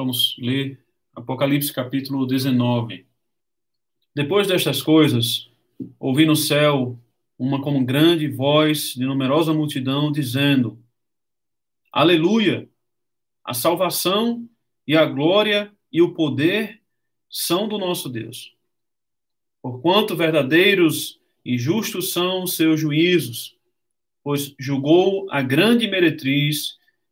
Vamos ler Apocalipse capítulo 19. Depois destas coisas, ouvi no céu uma como grande voz de numerosa multidão dizendo: Aleluia! A salvação e a glória e o poder são do nosso Deus. Porquanto verdadeiros e justos são os seus juízos, pois julgou a grande meretriz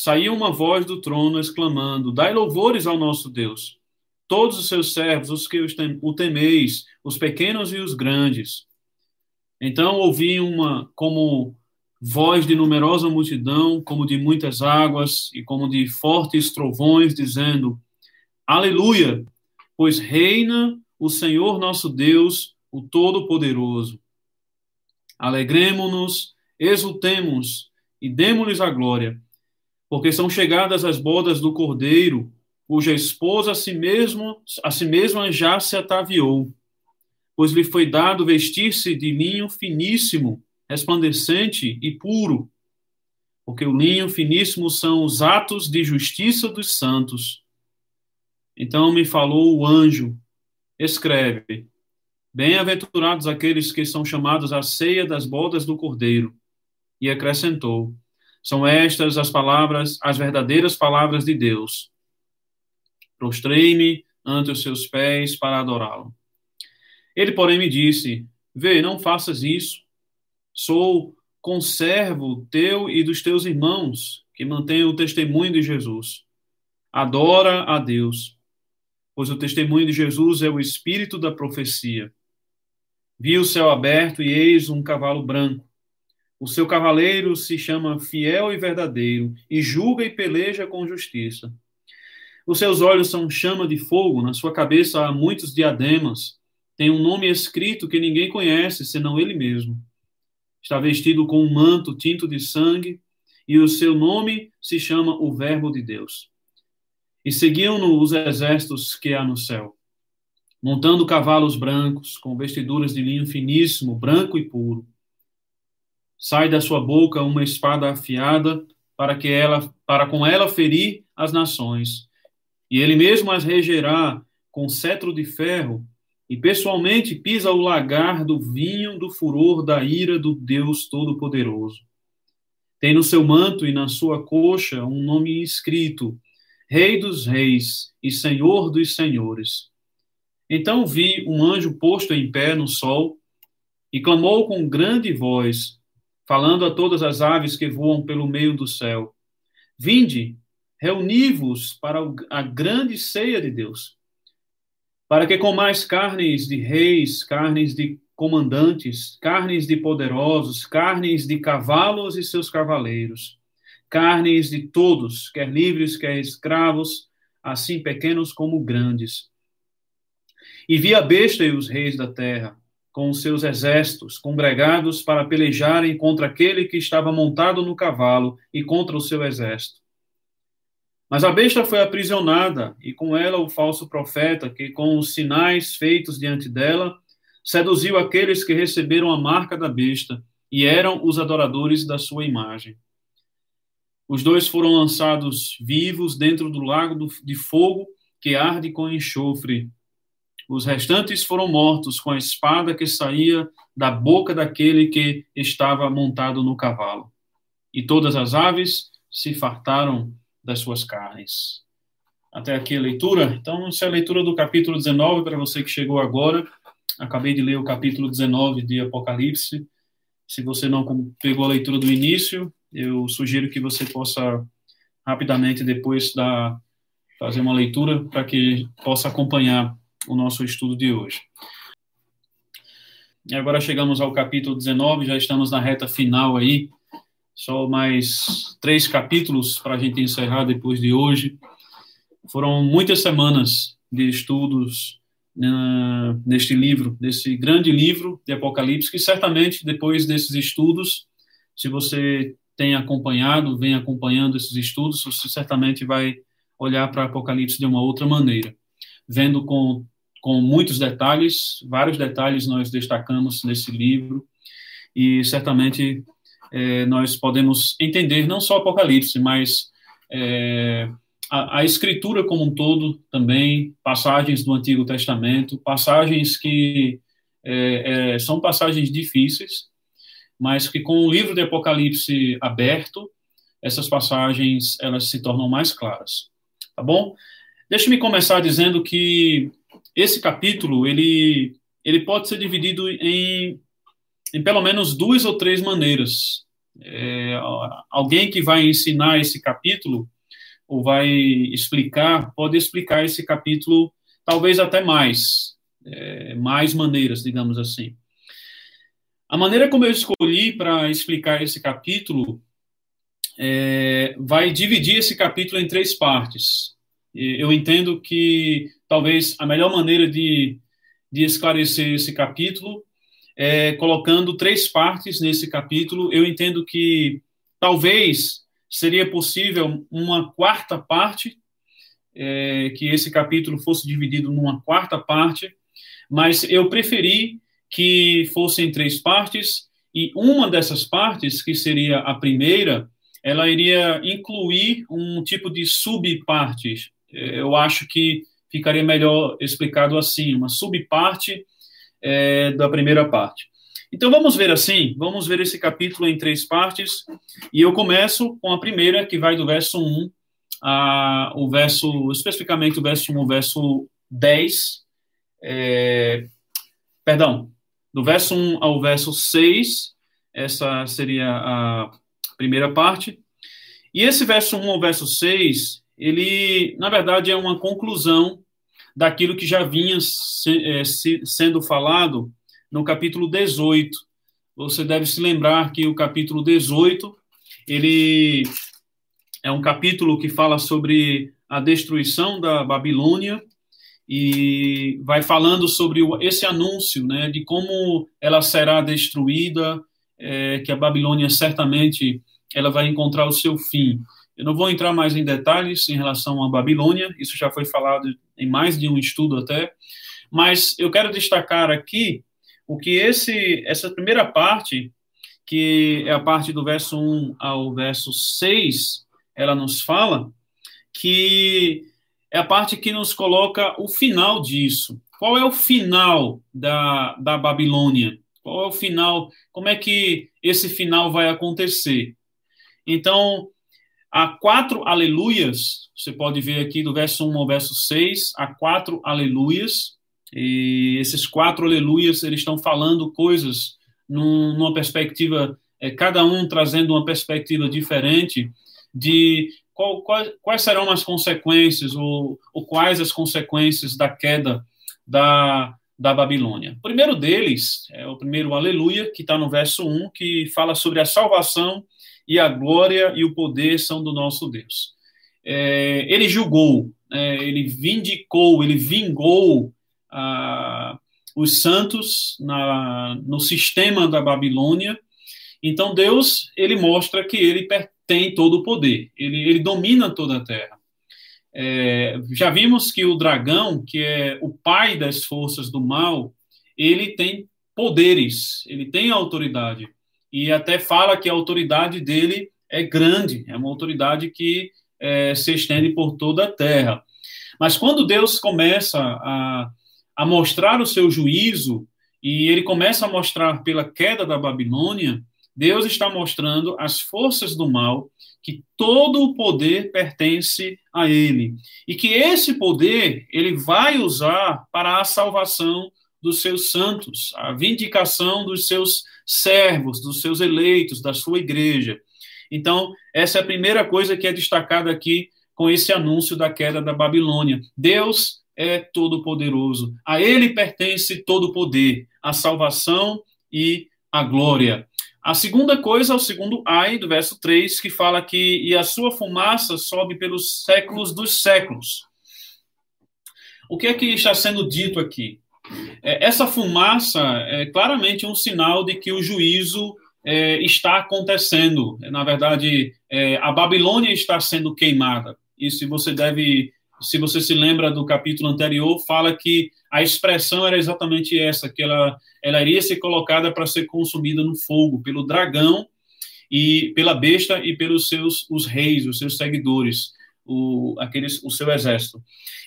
Saiu uma voz do trono exclamando: Dai louvores ao nosso Deus, todos os seus servos, os que o temeis, os pequenos e os grandes. Então ouvi uma como voz de numerosa multidão, como de muitas águas e como de fortes trovões, dizendo: Aleluia, pois reina o Senhor nosso Deus, o Todo-Poderoso. Alegremo-nos, exultemos e demos-lhes a glória porque são chegadas as bodas do cordeiro, cuja esposa a si, mesmo, a si mesma já se ataviou, pois lhe foi dado vestir-se de linho finíssimo, resplandecente e puro, porque o linho finíssimo são os atos de justiça dos santos. Então me falou o anjo, escreve: Bem-aventurados aqueles que são chamados à ceia das bodas do cordeiro. E acrescentou: são estas as palavras, as verdadeiras palavras de Deus. Prostrei-me ante os seus pés para adorá-lo. Ele, porém, me disse: Vê, não faças isso. Sou conservo teu e dos teus irmãos, que mantêm o testemunho de Jesus. Adora a Deus, pois o testemunho de Jesus é o espírito da profecia. Vi o céu aberto e eis um cavalo branco o seu cavaleiro se chama fiel e verdadeiro, e julga e peleja com justiça. Os seus olhos são chama de fogo, na sua cabeça há muitos diademas. Tem um nome escrito que ninguém conhece, senão ele mesmo. Está vestido com um manto tinto de sangue, e o seu nome se chama o Verbo de Deus. E seguiam-no os exércitos que há no céu, montando cavalos brancos, com vestiduras de linho finíssimo, branco e puro sai da sua boca uma espada afiada para que ela para com ela ferir as nações. E ele mesmo as regerá com cetro de ferro e pessoalmente pisa o lagar do vinho do furor da ira do Deus todo-poderoso. Tem no seu manto e na sua coxa um nome escrito Rei dos reis e Senhor dos senhores. Então vi um anjo posto em pé no sol e clamou com grande voz falando a todas as aves que voam pelo meio do céu: Vinde, reuni-vos para a grande ceia de Deus, para que comais carnes de reis, carnes de comandantes, carnes de poderosos, carnes de cavalos e seus cavaleiros, carnes de todos, quer livres, quer escravos, assim pequenos como grandes. E vi a besta e os reis da terra, com seus exércitos, congregados para pelejarem contra aquele que estava montado no cavalo e contra o seu exército. Mas a besta foi aprisionada, e com ela o falso profeta, que com os sinais feitos diante dela, seduziu aqueles que receberam a marca da besta e eram os adoradores da sua imagem. Os dois foram lançados vivos dentro do lago de fogo que arde com enxofre, os restantes foram mortos com a espada que saía da boca daquele que estava montado no cavalo. E todas as aves se fartaram das suas carnes. Até aqui a leitura. Então, essa é a leitura do capítulo 19 para você que chegou agora. Acabei de ler o capítulo 19 de Apocalipse. Se você não pegou a leitura do início, eu sugiro que você possa rapidamente depois da fazer uma leitura para que possa acompanhar o nosso estudo de hoje. E agora chegamos ao capítulo 19, já estamos na reta final aí. Só mais três capítulos para a gente encerrar depois de hoje. foram muitas semanas de estudos uh, neste livro, desse grande livro de Apocalipse, que certamente depois desses estudos, se você tem acompanhado, vem acompanhando esses estudos, você certamente vai olhar para Apocalipse de uma outra maneira, vendo com, com muitos detalhes, vários detalhes nós destacamos nesse livro, e certamente é, nós podemos entender não só Apocalipse, mas é, a, a, Escritura como um todo também, passagens do Antigo Testamento, passagens que é, é são passagens difíceis, mas que com o livro de Apocalipse aberto, essas passagens elas se tornam mais claras. Tá bom? Deixe-me começar dizendo que esse capítulo ele ele pode ser dividido em, em pelo menos duas ou três maneiras. É, alguém que vai ensinar esse capítulo ou vai explicar pode explicar esse capítulo talvez até mais é, mais maneiras, digamos assim. A maneira como eu escolhi para explicar esse capítulo é, vai dividir esse capítulo em três partes. Eu entendo que talvez a melhor maneira de, de esclarecer esse capítulo é colocando três partes nesse capítulo. Eu entendo que talvez seria possível uma quarta parte, é, que esse capítulo fosse dividido numa quarta parte, mas eu preferi que fossem três partes, e uma dessas partes, que seria a primeira, ela iria incluir um tipo de subparte. Eu acho que ficaria melhor explicado assim, uma subparte é, da primeira parte. Então vamos ver assim, vamos ver esse capítulo em três partes, e eu começo com a primeira, que vai do verso 1 a, o verso, especificamente o verso 1 ao verso 10, é, perdão, do verso 1 ao verso 6, essa seria a primeira parte. E esse verso 1 ao verso 6, ele, na verdade, é uma conclusão daquilo que já vinha se, é, se, sendo falado no capítulo 18. Você deve se lembrar que o capítulo 18, ele é um capítulo que fala sobre a destruição da Babilônia, e vai falando sobre esse anúncio, né, de como ela será destruída, é, que a Babilônia certamente ela vai encontrar o seu fim. Eu não vou entrar mais em detalhes em relação à Babilônia, isso já foi falado em mais de um estudo até, mas eu quero destacar aqui o que esse essa primeira parte, que é a parte do verso 1 ao verso 6, ela nos fala que é a parte que nos coloca o final disso. Qual é o final da, da Babilônia? Qual é o final? Como é que esse final vai acontecer? Então, há quatro aleluias, você pode ver aqui do verso 1 ao verso 6, há quatro aleluias, e esses quatro aleluias, eles estão falando coisas num, numa perspectiva, é, cada um trazendo uma perspectiva diferente de qual, quais, quais serão as consequências, ou, ou quais as consequências da queda da, da Babilônia. O primeiro deles é o primeiro Aleluia, que está no verso 1, que fala sobre a salvação e a glória e o poder são do nosso Deus. É, ele julgou, é, ele vindicou, ele vingou ah, os santos na, no sistema da Babilônia. Então Deus ele mostra que ele tem todo o poder, ele, ele domina toda a terra. É, já vimos que o dragão, que é o pai das forças do mal, ele tem poderes, ele tem autoridade. E até fala que a autoridade dele é grande, é uma autoridade que é, se estende por toda a terra. Mas quando Deus começa a, a mostrar o seu juízo, e ele começa a mostrar pela queda da Babilônia, Deus está mostrando às forças do mal que todo o poder pertence a ele e que esse poder ele vai usar para a salvação dos seus santos, a vindicação dos seus servos, dos seus eleitos, da sua igreja. Então, essa é a primeira coisa que é destacada aqui com esse anúncio da queda da Babilônia. Deus é todo poderoso. A ele pertence todo o poder, a salvação e a glória. A segunda coisa é o segundo ai do verso 3, que fala que e a sua fumaça sobe pelos séculos dos séculos. O que é que está sendo dito aqui? É, essa fumaça é claramente um sinal de que o juízo é, está acontecendo. Na verdade, é, a Babilônia está sendo queimada. E se você deve, se você se lembra do capítulo anterior, fala que a expressão era exatamente essa, que ela, ela iria ser colocada para ser consumida no fogo pelo dragão e pela besta e pelos seus os reis, os seus seguidores, o, aqueles, o seu exército.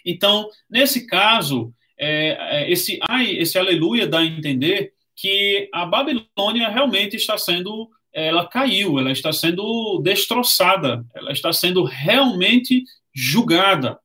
Então, nesse caso, é, é, esse ai, esse aleluia dá a entender que a Babilônia realmente está sendo, ela caiu, ela está sendo destroçada, ela está sendo realmente julgada.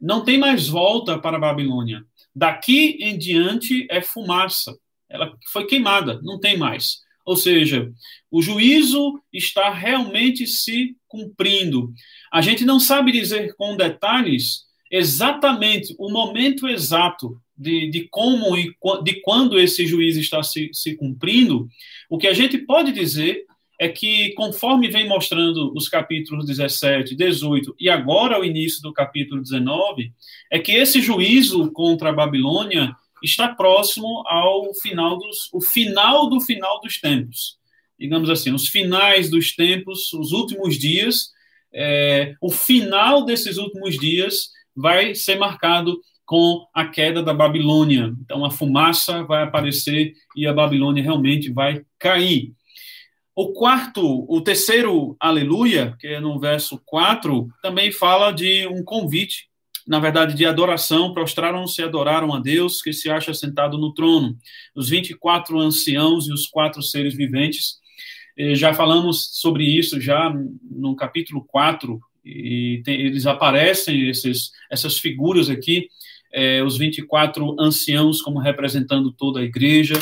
Não tem mais volta para a Babilônia. Daqui em diante é fumaça. Ela foi queimada, não tem mais. Ou seja, o juízo está realmente se cumprindo. A gente não sabe dizer com detalhes exatamente o momento exato de, de como e de quando esse juízo está se, se cumprindo, o que a gente pode dizer é que, conforme vem mostrando os capítulos 17, 18 e agora o início do capítulo 19, é que esse juízo contra a Babilônia está próximo ao final dos, o final do final dos tempos. Digamos assim, os finais dos tempos, os últimos dias, é, o final desses últimos dias vai ser marcado com a queda da Babilônia. Então a fumaça vai aparecer e a Babilônia realmente vai cair. O quarto, o terceiro aleluia, que é no verso 4, também fala de um convite, na verdade, de adoração. Prostraram-se e adoraram a Deus, que se acha sentado no trono. Os 24 anciãos e os quatro seres viventes. Eh, já falamos sobre isso já no capítulo 4, e tem, eles aparecem, esses, essas figuras aqui, é, os 24 anciãos como representando toda a igreja,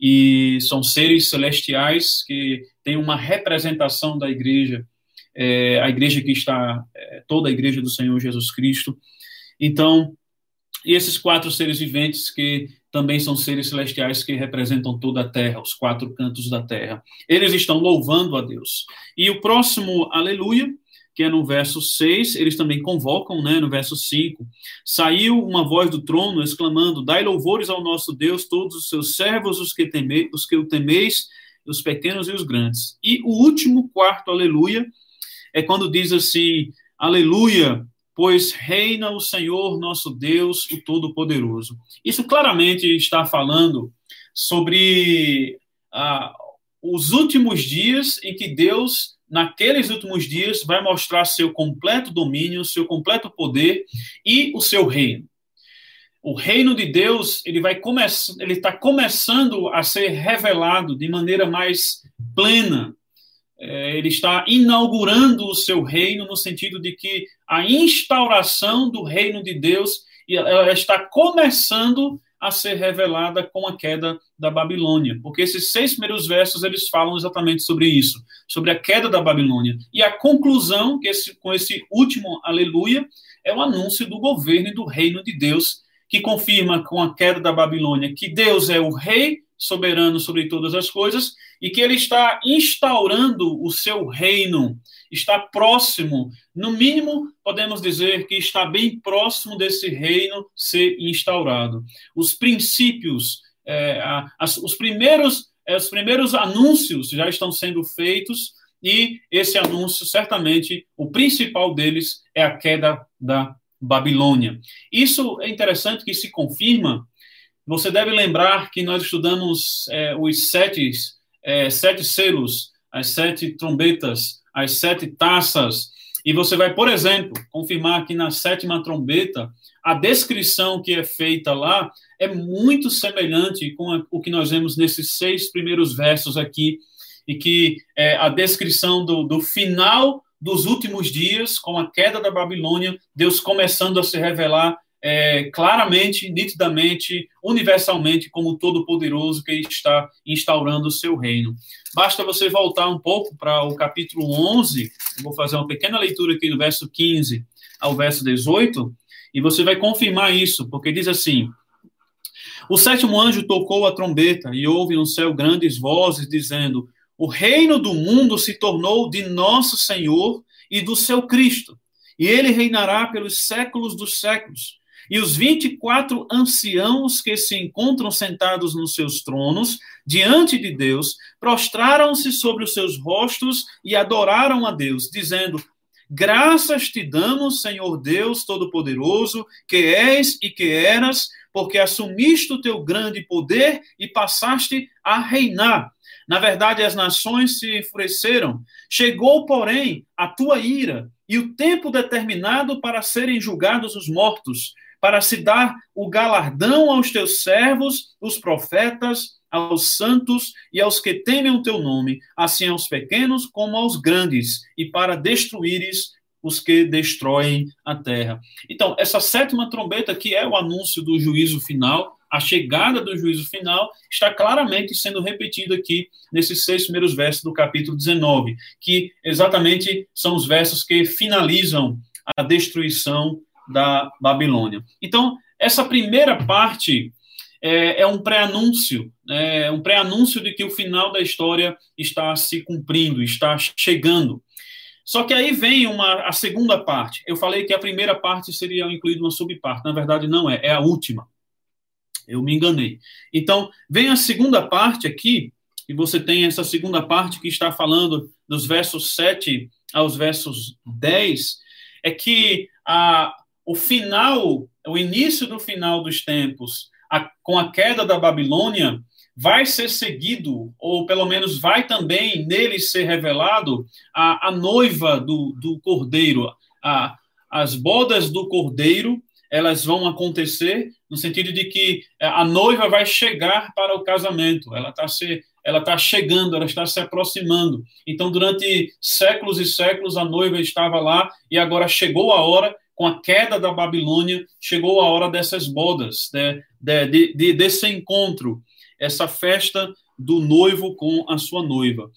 e são seres celestiais que têm uma representação da igreja, é, a igreja que está, é, toda a igreja do Senhor Jesus Cristo. Então, esses quatro seres viventes que também são seres celestiais que representam toda a terra, os quatro cantos da terra. Eles estão louvando a Deus. E o próximo aleluia que é no verso 6, eles também convocam, né, no verso 5, saiu uma voz do trono exclamando: Dai louvores ao nosso Deus, todos os seus servos, os que, teme, os que o temeis, os pequenos e os grandes. E o último quarto aleluia é quando diz assim: Aleluia, pois reina o Senhor nosso Deus, o Todo-Poderoso. Isso claramente está falando sobre ah, os últimos dias em que Deus naqueles últimos dias, vai mostrar seu completo domínio, seu completo poder e o seu reino. O reino de Deus, ele vai começar, ele está começando a ser revelado de maneira mais plena. É, ele está inaugurando o seu reino no sentido de que a instauração do reino de Deus ela está começando a ser revelada com a queda da Babilônia, porque esses seis primeiros versos eles falam exatamente sobre isso, sobre a queda da Babilônia. E a conclusão, que esse, com esse último aleluia, é o anúncio do governo e do reino de Deus, que confirma com a queda da Babilônia que Deus é o rei soberano sobre todas as coisas e que ele está instaurando o seu reino, está próximo, no mínimo, podemos dizer que está bem próximo desse reino ser instaurado. Os princípios, é, as, os, primeiros, é, os primeiros anúncios já estão sendo feitos e esse anúncio, certamente, o principal deles é a queda da Babilônia. Isso é interessante que se confirma você deve lembrar que nós estudamos é, os sete, é, sete selos, as sete trombetas, as sete taças, e você vai, por exemplo, confirmar que na sétima trombeta, a descrição que é feita lá é muito semelhante com a, o que nós vemos nesses seis primeiros versos aqui, e que é a descrição do, do final dos últimos dias, com a queda da Babilônia, Deus começando a se revelar é, claramente, nitidamente, universalmente como todo-poderoso que está instaurando o seu reino. Basta você voltar um pouco para o capítulo 11, eu vou fazer uma pequena leitura aqui do verso 15 ao verso 18, e você vai confirmar isso, porque diz assim: O sétimo anjo tocou a trombeta, e houve no céu grandes vozes dizendo: O reino do mundo se tornou de nosso Senhor e do seu Cristo, e ele reinará pelos séculos dos séculos E os 24 anciãos que se encontram sentados nos seus tronos, diante de Deus, prostraram-se sobre os seus rostos e adoraram a Deus, dizendo: Graças te damos, Senhor Deus Todo-Poderoso, que és e que eras, porque assumiste o teu grande poder e passaste a reinar. Na verdade, as nações se enfureceram. Chegou, porém, a tua ira e o tempo determinado para serem julgados os mortos, para se dar o galardão aos teus servos, os profetas, aos santos e aos que temem o teu nome, assim aos pequenos como aos grandes, e para destruíres os que destroem a terra. Então, essa sétima trombeta, que é o anúncio do juízo final, a chegada do juízo final, está claramente sendo repetida aqui nesses seis primeiros versos do capítulo 19, que exatamente são os versos que finalizam a destruição da Babilônia. Então, essa primeira parte é, é um pré-anúncio, né, é um pré-anúncio de que o final da história está se cumprindo, está chegando. Só que aí vem uma, a segunda parte. Eu falei que a primeira parte seria incluída uma subparte. Na verdade, não é, é a última. Eu me enganei. Então, vem a segunda parte aqui, e você tem essa segunda parte que está falando dos versos 7 aos versos 10, é que a, o final, o início do final dos tempos, a, com a queda da Babilônia, vai ser seguido, ou pelo menos vai também nele ser revelado, a, a noiva do, do cordeiro, a, as bodas do cordeiro, elas vão acontecer no sentido de que é, a noiva vai chegar para o casamento, ela está se ela está chegando, ela está se aproximando. Então, durante séculos e séculos, a noiva estava lá e agora chegou a hora com a queda da Babilônia, chegou a hora dessas bodas, né, de, de, desse encontro, essa festa do noivo com a sua noiva.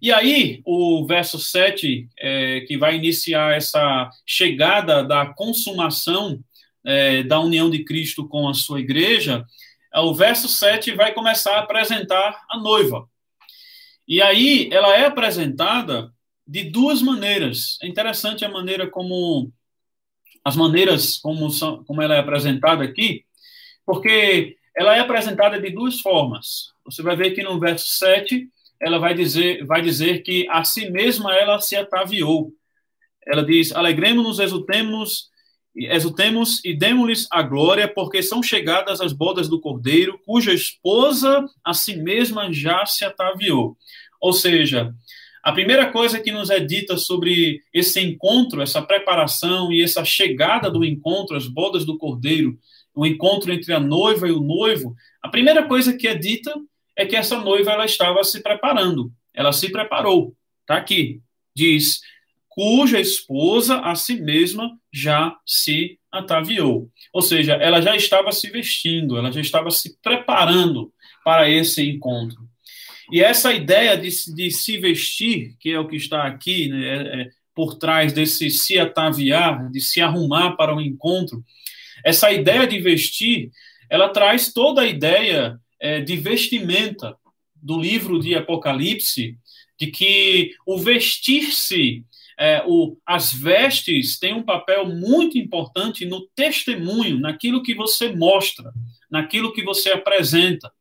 E aí, o verso 7, é, que vai iniciar essa chegada da consumação é, da união de Cristo com a sua igreja, é, o verso 7 vai começar a apresentar a noiva. E aí, ela é apresentada de duas maneiras. É interessante a maneira como as maneiras como, são, como ela é apresentada aqui, porque ela é apresentada de duas formas. Você vai ver que no verso 7, ela vai dizer, vai dizer que a si mesma ela se ataviou. Ela diz: Alegremos-nos, exultemos, exultemos e demos-lhes a glória, porque são chegadas as bodas do cordeiro, cuja esposa a si mesma já se ataviou. Ou seja, a primeira coisa que nos é dita sobre esse encontro, essa preparação e essa chegada do encontro, as bodas do cordeiro, o encontro entre a noiva e o noivo, a primeira coisa que é dita é que essa noiva ela estava se preparando, ela se preparou. Está aqui, diz, cuja esposa a si mesma já se ataviou. Ou seja, ela já estava se vestindo, ela já estava se preparando para esse encontro. E essa ideia de, de se vestir, que é o que está aqui, né, é, é, por trás desse se ataviar, de se arrumar para um encontro, essa ideia de vestir, ela traz toda a ideia é, de vestimenta do livro de Apocalipse, de que o vestir-se, é, o, as vestes têm um papel muito importante no testemunho, naquilo que você mostra, naquilo que você apresenta.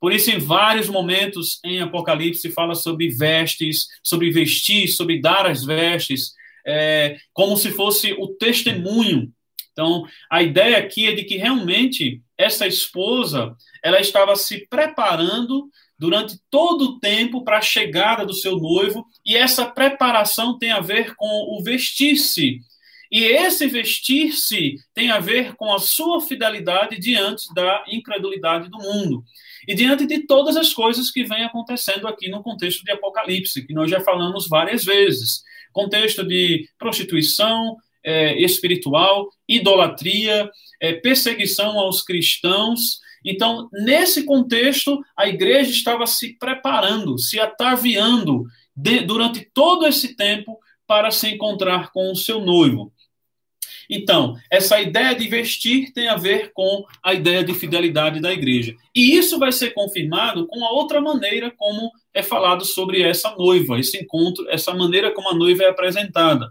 Por isso, em vários momentos em Apocalipse, fala sobre vestes, sobre vestir, sobre dar as vestes, é, como se fosse o testemunho. Então, a ideia aqui é de que realmente essa esposa ela estava se preparando durante todo o tempo para a chegada do seu noivo, e essa preparação tem a ver com o vestir-se. E esse vestir-se tem a ver com a sua fidelidade diante da incredulidade do mundo e diante de todas as coisas que vêm acontecendo aqui no contexto de Apocalipse, que nós já falamos várias vezes contexto de prostituição é, espiritual, idolatria, é, perseguição aos cristãos. Então, nesse contexto, a igreja estava se preparando, se ataviando de, durante todo esse tempo para se encontrar com o seu noivo. Então, essa ideia de vestir tem a ver com a ideia de fidelidade da igreja. E isso vai ser confirmado com a outra maneira como é falado sobre essa noiva, esse encontro, essa maneira como a noiva é apresentada.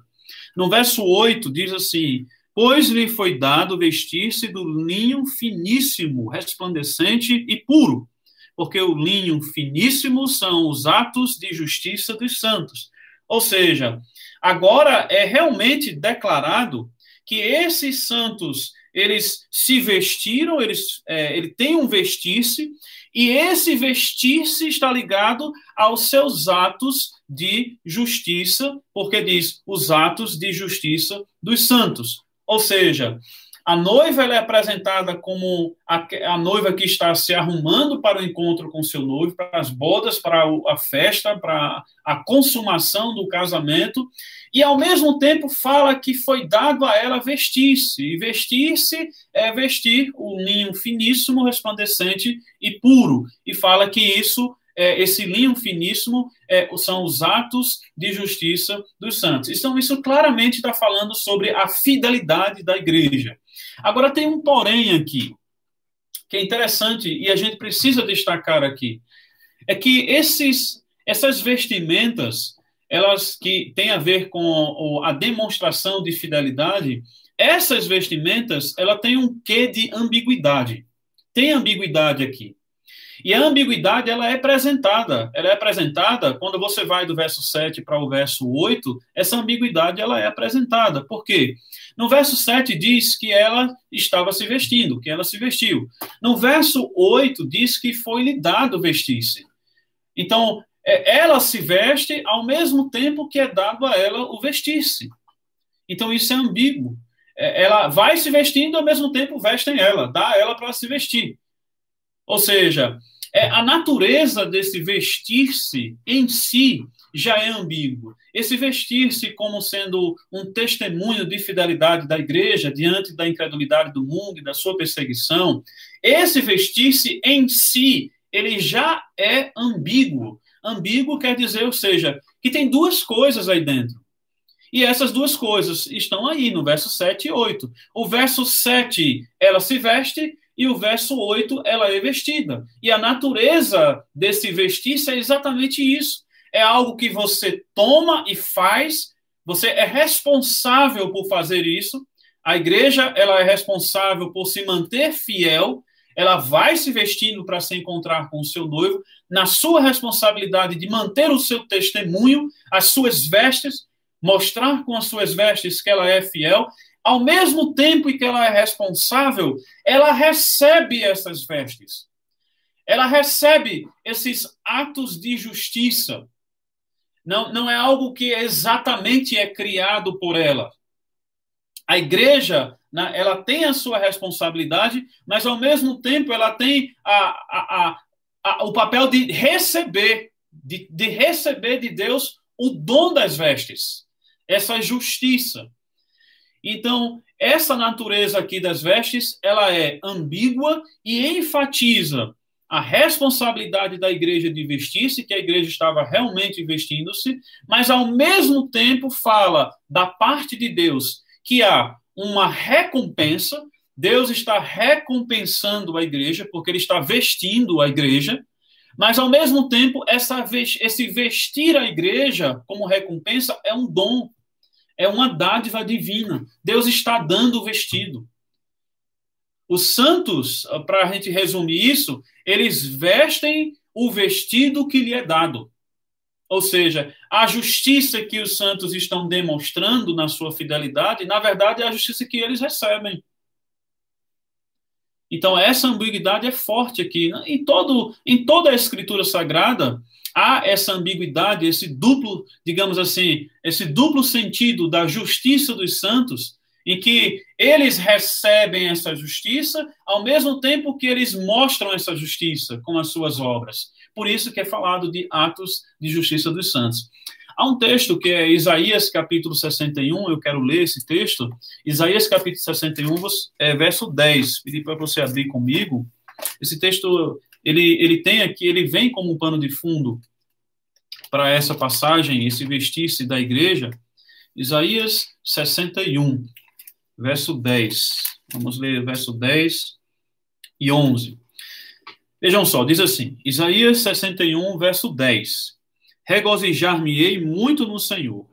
No verso 8 diz assim: pois lhe foi dado vestir-se do linho finíssimo, resplandecente e puro, porque o linho finíssimo são os atos de justiça dos santos. Ou seja, agora é realmente declarado que esses santos eles se vestiram, eles, é, ele tem um vestir-se, e esse vestir-se está ligado aos seus atos de justiça, porque diz os atos de justiça dos santos. Ou seja, a noiva é apresentada como a, a, noiva que está se arrumando para o encontro com seu noivo, para as bodas, para a festa, para a consumação do casamento, e ao mesmo tempo fala que foi dado a ela vestir-se, e vestir-se é vestir o linho finíssimo, resplandecente e puro, e fala que isso é, esse linho finíssimo é, são os atos de justiça dos santos. Então, isso claramente está falando sobre a fidelidade da igreja. Agora, tem um porém aqui, que é interessante e a gente precisa destacar aqui. É que esses, essas vestimentas, elas que têm a ver com a demonstração de fidelidade, essas vestimentas, ela tem um quê de ambiguidade. Tem ambiguidade aqui. E a ambiguidade ela é apresentada. Ela é apresentada quando você vai do verso 7 para o verso 8, essa ambiguidade ela é apresentada. Por quê? No verso 7 diz que ela estava se vestindo, que ela se vestiu. No verso 8 diz que foi lhe dado vestir-se. Então, é, ela se veste ao mesmo tempo que é dado a ela o vestir-se. Então, isso é ambíguo. É, ela vai se vestindo ao mesmo tempo vestem ela, dá ela para se vestir. Ou seja, é, a natureza desse vestir-se em si já é ambíguo. Esse vestir-se como sendo um testemunho de fidelidade da igreja diante da incredulidade do mundo e da sua perseguição, esse vestir-se em si, ele já é ambíguo. Ambíguo quer dizer, ou seja, que tem duas coisas aí dentro. E essas duas coisas estão aí no verso 7 e 8. O verso 7, ela se veste, e o verso 8, ela é vestida. E a natureza desse vestir-se é exatamente isso. É algo que você toma e faz, você é responsável por fazer isso. A igreja, ela é responsável por se manter fiel, ela vai se vestindo para se encontrar com o seu noivo, na sua responsabilidade de manter o seu testemunho, as suas vestes, mostrar com as suas vestes que ela é fiel, ao mesmo tempo em que ela é responsável, ela recebe essas vestes. Ela recebe esses atos de justiça. Não, não é algo que exatamente é criado por ela. A igreja, ela tem a sua responsabilidade, mas ao mesmo tempo ela tem a, a, a, o papel de receber, de, de receber de Deus o dom das vestes, essa justiça. Então, essa natureza aqui das vestes, ela é ambígua e enfatiza a responsabilidade da igreja de vestir-se, que a igreja estava realmente vestindo-se, mas ao mesmo tempo fala da parte de Deus que há uma recompensa, Deus está recompensando a igreja, porque ele está vestindo a igreja, mas ao mesmo tempo essa, esse vestir a igreja como recompensa é um dom é uma dádiva divina. Deus está dando o vestido. Os santos, para a gente resumir isso, eles vestem o vestido que lhe é dado. Ou seja, a justiça que os santos estão demonstrando na sua fidelidade, na verdade, é a justiça que eles recebem. Então, essa ambiguidade é forte aqui. Em, todo, em toda a Escritura Sagrada, há essa ambiguidade, esse duplo, digamos assim, esse duplo sentido da justiça dos santos, em que eles recebem essa justiça, ao mesmo tempo que eles mostram essa justiça com as suas obras. Por isso que é falado de atos de justiça dos santos. Há um texto que é Isaías capítulo 61, eu quero ler esse texto. Isaías capítulo 61, é, verso 10. Pedi para você abrir comigo. Esse texto ele, ele tem aqui, ele vem como um pano de fundo para essa passagem, esse vestir-se da igreja, Isaías 61, verso 10. Vamos ler verso 10 e 11. Vejam só, diz assim: Isaías 61, verso 10. Regozijar-me-ei muito no Senhor.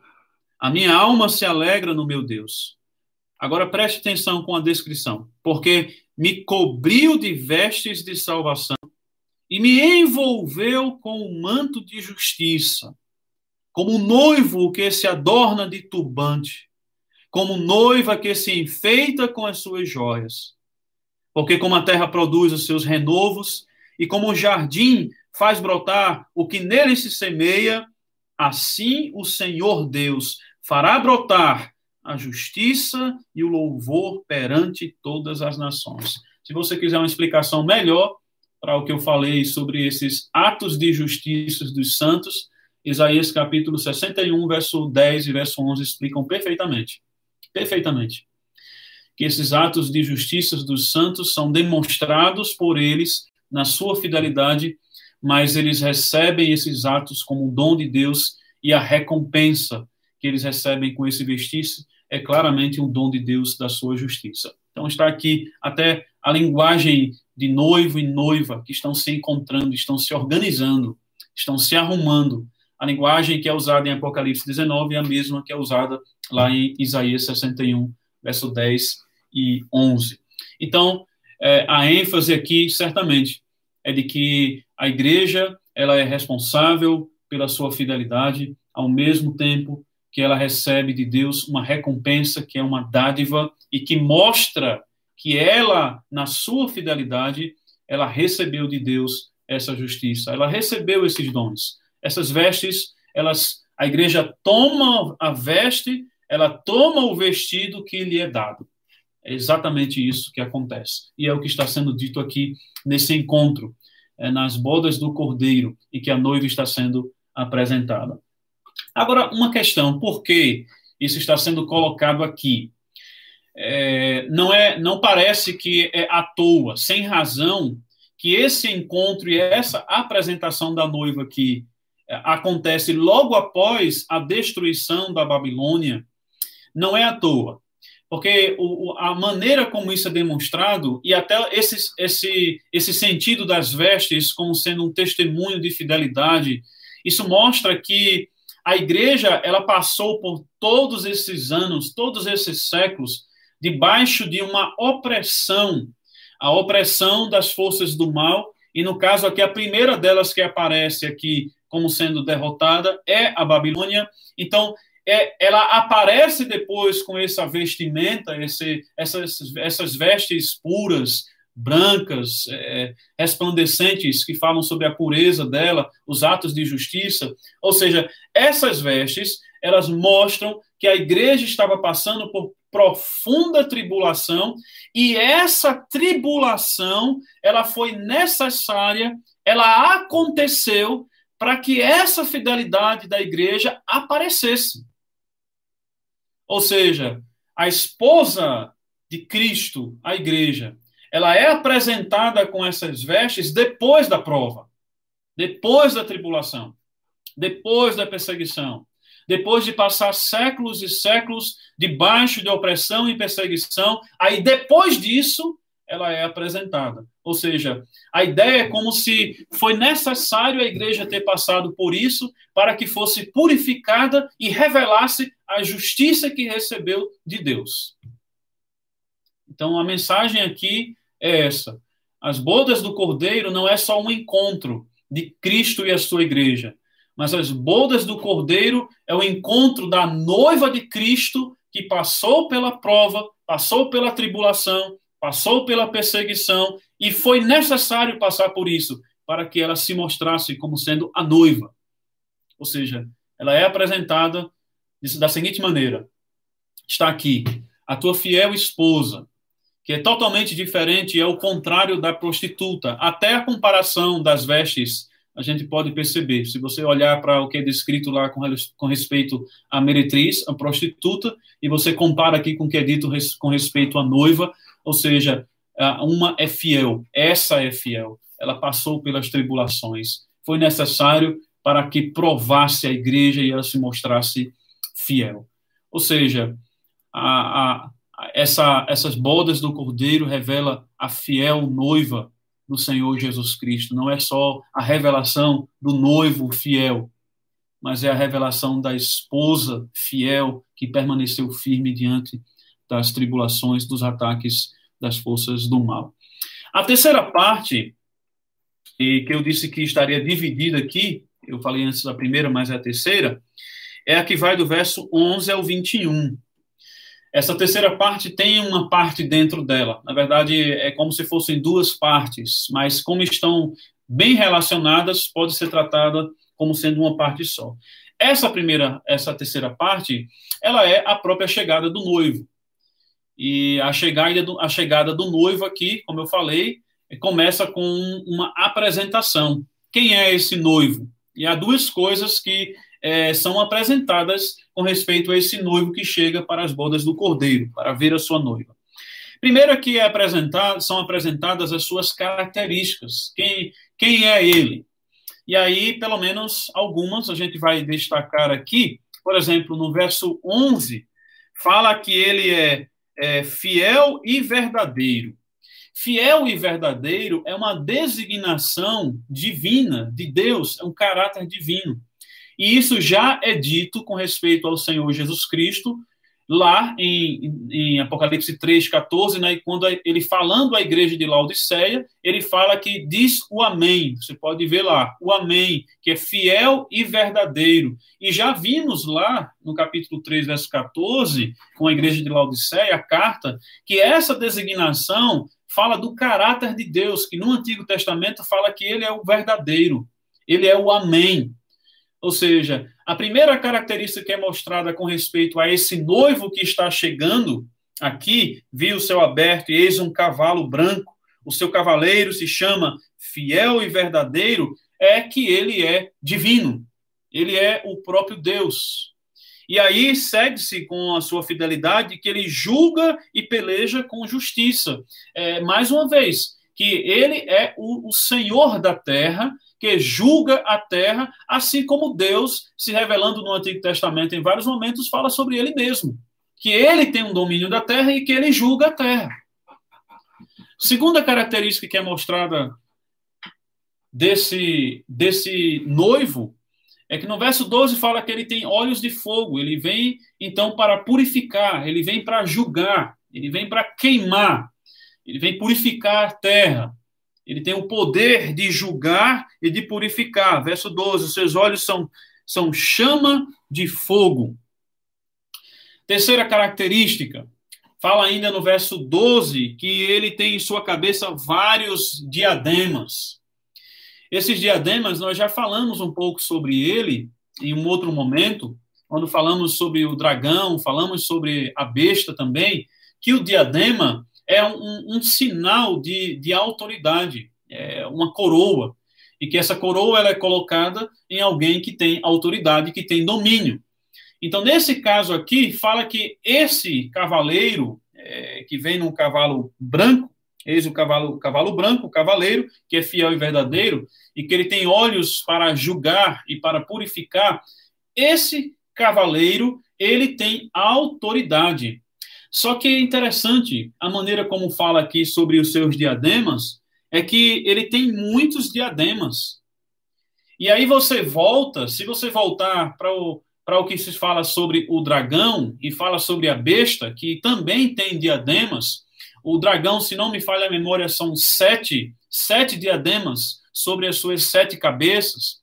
A minha alma se alegra no meu Deus. Agora preste atenção com a descrição. Porque me cobriu de vestes de salvação e me envolveu com o manto de justiça, como noivo que se adorna de turbante, como noiva que se enfeita com as suas joias. Porque como a terra produz os seus renovos e como o jardim faz brotar o que nele se semeia, assim o Senhor Deus fará brotar a justiça e o louvor perante todas as nações. Se você quiser uma explicação melhor para o que eu falei sobre esses atos de justiça dos santos, Isaías capítulo 61, verso 10 e verso 11 explicam perfeitamente. Perfeitamente. Que esses atos de justiça dos santos são demonstrados por eles na sua fidelidade, mas eles recebem esses atos como um dom de Deus e a recompensa que eles recebem com esse vestício é claramente um dom de Deus da sua justiça. Então está aqui até a linguagem de noivo e noiva que estão se encontrando, estão se organizando, estão se arrumando. A linguagem que é usada em Apocalipse 19 é a mesma que é usada lá em Isaías 61, verso 10 e 11. Então, é, a ênfase aqui, certamente, é de que a igreja ela é responsável pela sua fidelidade, ao mesmo tempo que ela recebe de Deus uma recompensa, que é uma dádiva, e que mostra que ela, na sua fidelidade, ela recebeu de Deus essa justiça, ela recebeu esses dons. Essas vestes, elas, a igreja toma a veste, ela toma o vestido que lhe é dado. É exatamente isso que acontece. E é o que está sendo dito aqui nesse encontro, é, nas bodas do Cordeiro, e que a noiva está sendo apresentada. Agora, uma questão, por que isso está sendo colocado aqui? É, não é, não parece que é à toa, sem razão, que esse encontro e essa apresentação da noiva que é, acontece logo após a destruição da Babilônia, não é à toa. Porque o, a maneira como isso é demonstrado, e até esse, esse, esse sentido das vestes como sendo um testemunho de fidelidade, isso mostra que a igreja, ela passou por todos esses anos, todos esses séculos, debaixo de uma opressão, a opressão das forças do mal, e no caso aqui, a primeira delas que aparece aqui como sendo derrotada é a Babilônia. Então, é, ela aparece depois com essa vestimenta, esse, essas, essas vestes puras, brancas, é, resplandecentes, que falam sobre a pureza dela, os atos de justiça. Ou seja, essas vestes, elas mostram que a igreja estava passando por profunda tribulação e essa tribulação, ela foi necessária, ela aconteceu para que essa fidelidade da igreja aparecesse. Ou seja, a esposa de Cristo, a igreja, ela é apresentada com essas vestes depois da prova, depois da tribulação, depois da perseguição, depois de passar séculos e séculos debaixo de opressão e perseguição, aí depois disso ela é apresentada. Ou seja, a ideia é como se foi necessário a igreja ter passado por isso para que fosse purificada e revelasse a justiça que recebeu de Deus. Então, a mensagem aqui é essa. As bodas do Cordeiro não é só um encontro de Cristo e a sua igreja, mas as bodas do Cordeiro é o encontro da noiva de Cristo que passou pela prova, passou pela tribulação, passou pela perseguição e foi necessário passar por isso para que ela se mostrasse como sendo a noiva. Ou seja, ela é apresentada da seguinte maneira: está aqui, a tua fiel esposa, que é totalmente diferente e é o contrário da prostituta. Até a comparação das vestes a gente pode perceber. Se você olhar para o que é descrito lá com, com respeito à meretriz, a prostituta, e você compara aqui com o que é dito res, com respeito à noiva, ou seja, uma é fiel, essa é fiel. Ela passou pelas tribulações. Foi necessário para que provasse a igreja e ela se mostrasse fiel. Ou seja, a, a essa, essas bodas do Cordeiro revela a fiel noiva do Senhor Jesus Cristo. Não é só a revelação do noivo fiel, mas é a revelação da esposa fiel que permaneceu firme diante das tribulações, dos ataques das forças do mal. A terceira parte, que eu disse que estaria dividida aqui, eu falei antes da primeira, mas é a terceira, é a que vai do verso 11 ao 21. Essa terceira parte tem uma parte dentro dela. Na verdade, é como se fossem duas partes, mas como estão bem relacionadas, pode ser tratada como sendo uma parte só. Essa primeira, essa terceira parte, ela é a própria chegada do noivo. E a chegada do, a chegada do noivo aqui, como eu falei, começa com uma apresentação. Quem é esse noivo? E há duas coisas que é, são apresentadas com respeito a esse noivo que chega para as bodas do cordeiro, para ver a sua noiva. Primeiro que é apresentado, são apresentadas as suas características. Quem, quem é ele? E aí, pelo menos algumas a gente vai destacar aqui. Por exemplo, no verso 11, fala que ele é, é fiel e verdadeiro. Fiel e verdadeiro é uma designação divina de Deus, é um caráter divino. E isso já é dito com respeito ao Senhor Jesus Cristo, lá em, em Apocalipse 3, 14, né, quando ele falando à igreja de Laodiceia, ele fala que diz o Amém. Você pode ver lá, o Amém, que é fiel e verdadeiro. E já vimos lá no capítulo 3, verso 14, com a igreja de Laodiceia, a carta, que essa designação fala do caráter de Deus, que no Antigo Testamento fala que ele é o verdadeiro, ele é o Amém. Ou seja, a primeira característica que é mostrada com respeito a esse noivo que está chegando aqui, viu o céu aberto e eis um cavalo branco, o seu cavaleiro se chama fiel e verdadeiro, é que ele é divino, ele é o próprio Deus. E aí segue-se com a sua fidelidade que ele julga e peleja com justiça. É, mais uma vez, que ele é o, o Senhor da terra que julga a terra, assim como Deus, se revelando no Antigo Testamento em vários momentos, fala sobre ele mesmo. Que ele tem um domínio da terra e que ele julga a terra. Segunda característica que é mostrada desse, desse noivo é que no verso 12 fala que ele tem olhos de fogo, ele vem então para purificar, ele vem para julgar, ele vem para queimar, ele vem purificar a terra. Ele tem o poder de julgar e de purificar. Verso 12: seus olhos são, são chama de fogo. Terceira característica, fala ainda no verso 12 que ele tem em sua cabeça vários diademas. Esses diademas, nós já falamos um pouco sobre ele em um outro momento, quando falamos sobre o dragão, falamos sobre a besta também, que o diadema é um, um sinal de, de autoridade, é uma coroa, e que essa coroa ela é colocada em alguém que tem autoridade, que tem domínio. Então, nesse caso aqui, fala que esse cavaleiro, é, que vem num cavalo branco, eis o cavalo, cavalo branco, o cavaleiro, que é fiel e verdadeiro, e que ele tem olhos para julgar e para purificar, esse cavaleiro, ele tem autoridade. Só que é interessante a maneira como fala aqui sobre os seus diademas, é que ele tem muitos diademas. E aí você volta, se você voltar para o, para o que se fala sobre o dragão e fala sobre a besta, que também tem diademas, o dragão, se não me falha a memória, são sete, sete diademas sobre as suas sete cabeças.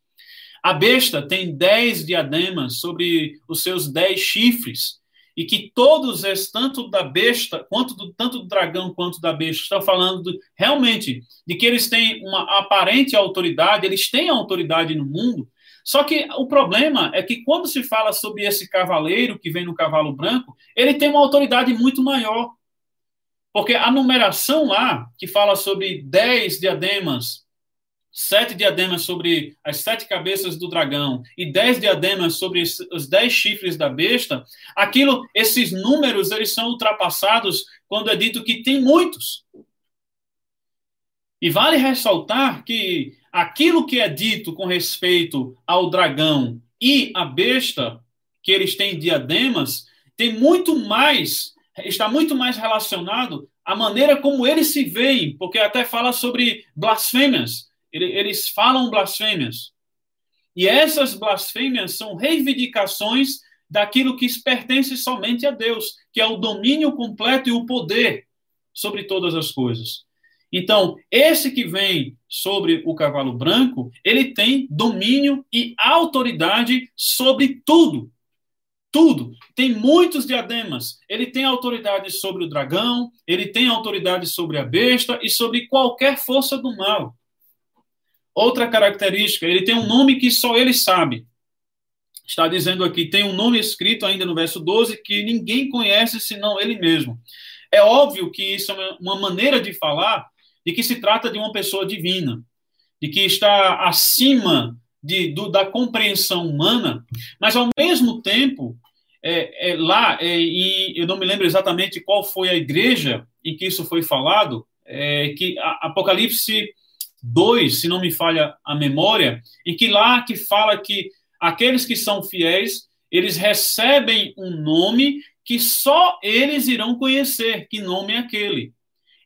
A besta tem dez diademas sobre os seus dez chifres e que todos esses, tanto da besta, quanto do, tanto do dragão quanto da besta, estão falando de, realmente de que eles têm uma aparente autoridade, eles têm autoridade no mundo, só que o problema é que quando se fala sobre esse cavaleiro que vem no cavalo branco, ele tem uma autoridade muito maior. Porque a numeração lá, que fala sobre dez diademas sete diademas sobre as sete cabeças do dragão e dez diademas sobre os dez chifres da besta, aquilo, esses números, eles são ultrapassados quando é dito que tem muitos. E vale ressaltar que aquilo que é dito com respeito ao dragão e à besta, que eles têm diademas, tem muito mais, está muito mais relacionado à maneira como eles se veem, porque até fala sobre blasfêmias eles falam blasfêmias. E essas blasfêmias são reivindicações daquilo que pertence somente a Deus, que é o domínio completo e o poder sobre todas as coisas. Então, esse que vem sobre o cavalo branco, ele tem domínio e autoridade sobre tudo. Tudo. Tem muitos diademas. Ele tem autoridade sobre o dragão, ele tem autoridade sobre a besta e sobre qualquer força do mal. Outra característica, ele tem um nome que só ele sabe. Está dizendo aqui, tem um nome escrito ainda no verso 12 que ninguém conhece senão ele mesmo. É óbvio que isso é uma maneira de falar de que se trata de uma pessoa divina, de que está acima de, do, da compreensão humana, mas ao mesmo tempo, é, é lá, é, eu não me lembro exatamente qual foi a igreja em que isso foi falado, é, que a, Apocalipse 2, se não me falha a memória, em que lá que fala que aqueles que são fiéis, eles recebem um nome que só eles irão conhecer, que nome é aquele.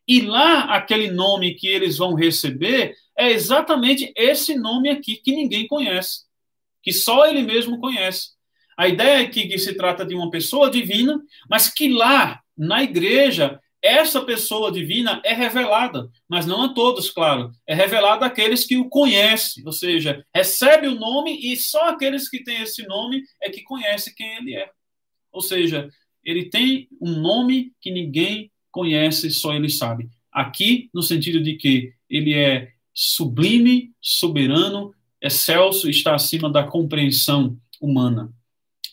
E lá, aquele nome que eles vão receber é exatamente esse nome aqui que ninguém conhece, que só ele mesmo conhece. A ideia é que, que se trata de uma pessoa divina, mas que lá, na igreja, essa pessoa divina é revelada, mas não a todos, claro. É revelada àqueles que o conhecem, ou seja, recebe o nome e só aqueles que têm esse nome é que conhecem quem ele é. Ou seja, ele tem um nome que ninguém conhece, só ele sabe. Aqui, no sentido de que ele é sublime, soberano, excelso, está acima da compreensão humana.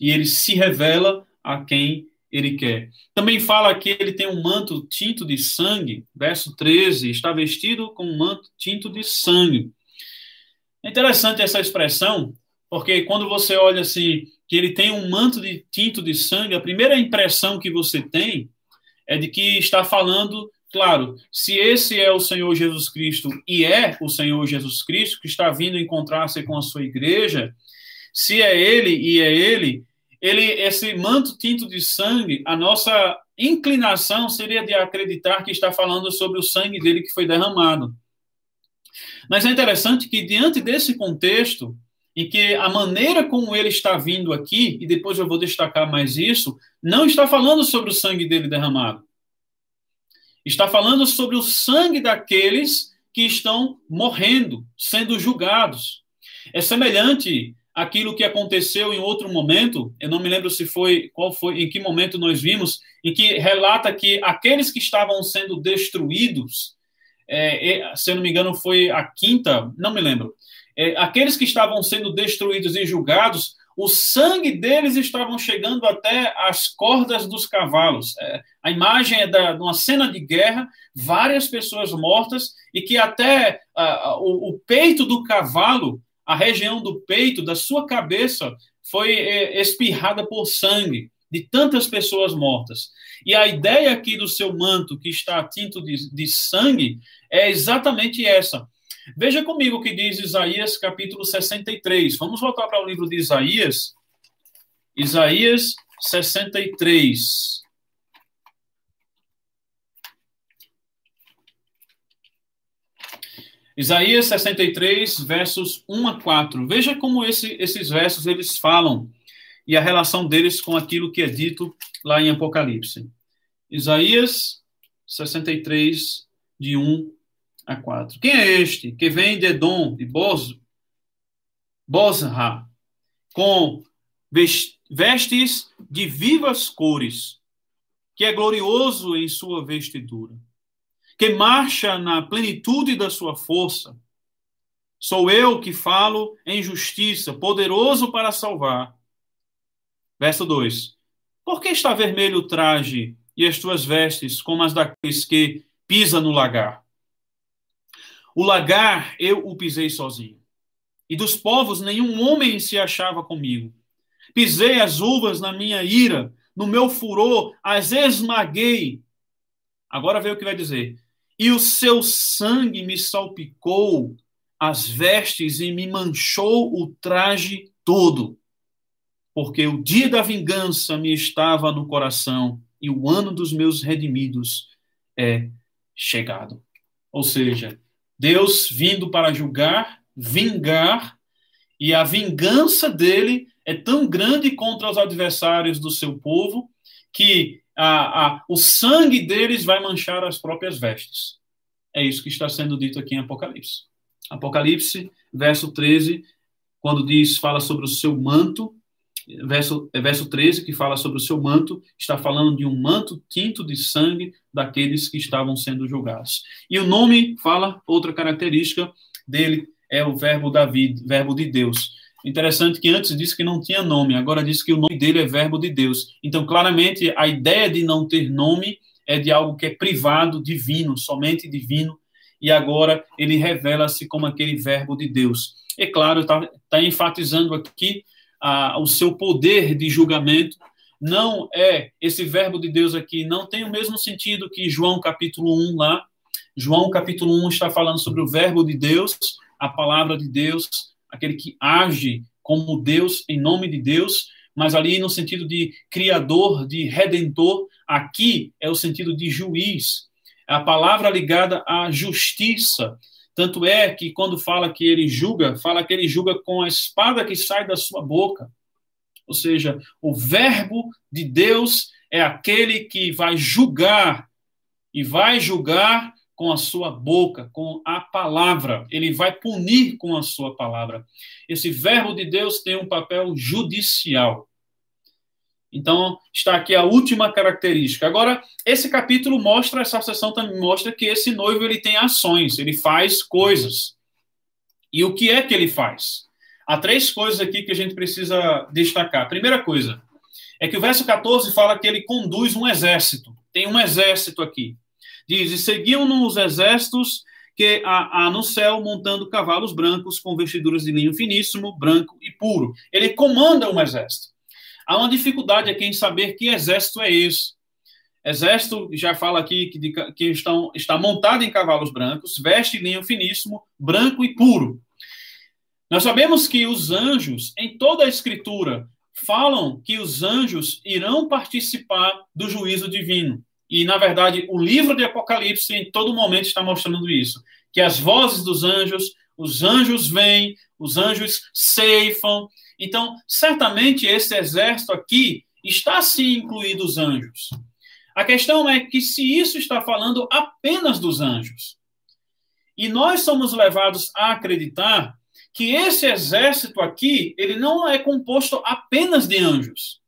E ele se revela a quem ele quer. Também fala que ele tem um manto tinto de sangue, verso 13, está vestido com um manto tinto de sangue. É interessante essa expressão, porque quando você olha assim, que ele tem um manto de tinto de sangue, a primeira impressão que você tem é de que está falando, claro, se esse é o Senhor Jesus Cristo e é o Senhor Jesus Cristo que está vindo encontrar-se com a sua igreja, se é ele e é ele, ele esse manto tinto de sangue, a nossa inclinação seria de acreditar que está falando sobre o sangue dele que foi derramado. Mas é interessante que diante desse contexto, em que a maneira como ele está vindo aqui, e depois eu vou destacar mais isso, não está falando sobre o sangue dele derramado. Está falando sobre o sangue daqueles que estão morrendo, sendo julgados. É semelhante àquilo que aconteceu em outro momento, eu não me lembro se foi, qual foi, em que momento nós vimos, em que relata que aqueles que estavam sendo destruídos, é, se eu não me engano foi a quinta, não me lembro, é, aqueles que estavam sendo destruídos e julgados, o sangue deles estavam chegando até as cordas dos cavalos. É, a imagem é da, de uma cena de guerra, várias pessoas mortas, e que até o, o, peito do cavalo, a região do peito, da sua cabeça, foi é, espirrada por sangue, de tantas pessoas mortas. E a ideia aqui do seu manto, que está tinto de, de sangue, é exatamente essa Veja comigo o que diz Isaías capítulo 63. Vamos voltar para o livro de Isaías. Isaías 63. Isaías 63, versos 1 a 4. Veja como esse, esses versos eles falam e a relação deles com aquilo que é dito lá em Apocalipse. Isaías 63, de 1 a 4. Quem é este que vem de Edom, de Bos, Bosra, com vestes de vivas cores, que é glorioso em sua vestidura, que marcha na plenitude da sua força? Sou eu que falo em justiça, poderoso para salvar. Verso 2: Por que está vermelho o traje e as tuas vestes como as daqueles que pisa no lagar? O lagar eu o pisei sozinho. E dos povos nenhum homem se achava comigo. Pisei as uvas na minha ira, no meu furor as esmaguei. Agora vê o que vai dizer. E o seu sangue me salpicou as vestes e me manchou o traje todo. Porque o dia da vingança me estava no coração e o ano dos meus redimidos é chegado. Ou seja, Deus vindo para julgar, vingar, e a vingança dele é tão grande contra os adversários do seu povo que a, a, o sangue deles vai manchar as próprias vestes. É isso que está sendo dito aqui em Apocalipse. Apocalipse, verso 13, quando diz, fala sobre o seu manto, verso, é verso 13, que fala sobre o seu manto, está falando de um manto tinto de sangue daqueles que estavam sendo julgados. E o nome fala, outra característica dele é o verbo Davi, verbo de Deus. Interessante que antes disse que não tinha nome, agora diz que o nome dele é verbo de Deus. Então, claramente, a ideia de não ter nome é de algo que é privado, divino, somente divino, e agora ele revela-se como aquele verbo de Deus. É claro, está tá enfatizando aqui ah, o seu poder de julgamento. Não é, esse verbo de Deus aqui não tem o mesmo sentido que João capítulo 1 lá. João capítulo 1 está falando sobre o verbo de Deus, a palavra de Deus, aquele que age como Deus, em nome de Deus, mas ali no sentido de criador, de redentor, aqui é o sentido de juiz. A palavra ligada à justiça. Tanto é que quando fala que ele julga, fala que ele julga com a espada que sai da sua boca. Ou seja, o verbo de Deus é aquele que vai julgar e vai julgar com a sua boca, com a palavra. Ele vai punir com a sua palavra. Esse verbo de Deus tem um papel judicial. Então, está aqui a última característica. Agora, esse capítulo mostra, essa sessão também mostra que esse noivo ele tem ações, ele faz coisas. E o que é que ele faz? Há três coisas aqui que a gente precisa destacar. Primeira coisa é que o verso 14 fala que ele conduz um exército. Tem um exército aqui. Diz: E seguiam-no os exércitos que há, há, no céu montando cavalos brancos com vestiduras de linho finíssimo, branco e puro. Ele comanda um exército. Há uma dificuldade aqui em saber que exército é esse. Exército, já fala aqui que, de, que estão, está montado em cavalos brancos, veste linho finíssimo, branco e puro. Nós sabemos que os anjos, em toda a Escritura, falam que os anjos irão participar do juízo divino. E, na verdade, o livro de Apocalipse em todo momento está mostrando isso. Que as vozes dos anjos, os anjos vêm, os anjos ceifam. Então, certamente esse exército aqui está sim incluído os anjos. A questão é que se isso está falando apenas dos anjos. E nós somos levados a acreditar que esse exército aqui, ele não é composto apenas de anjos.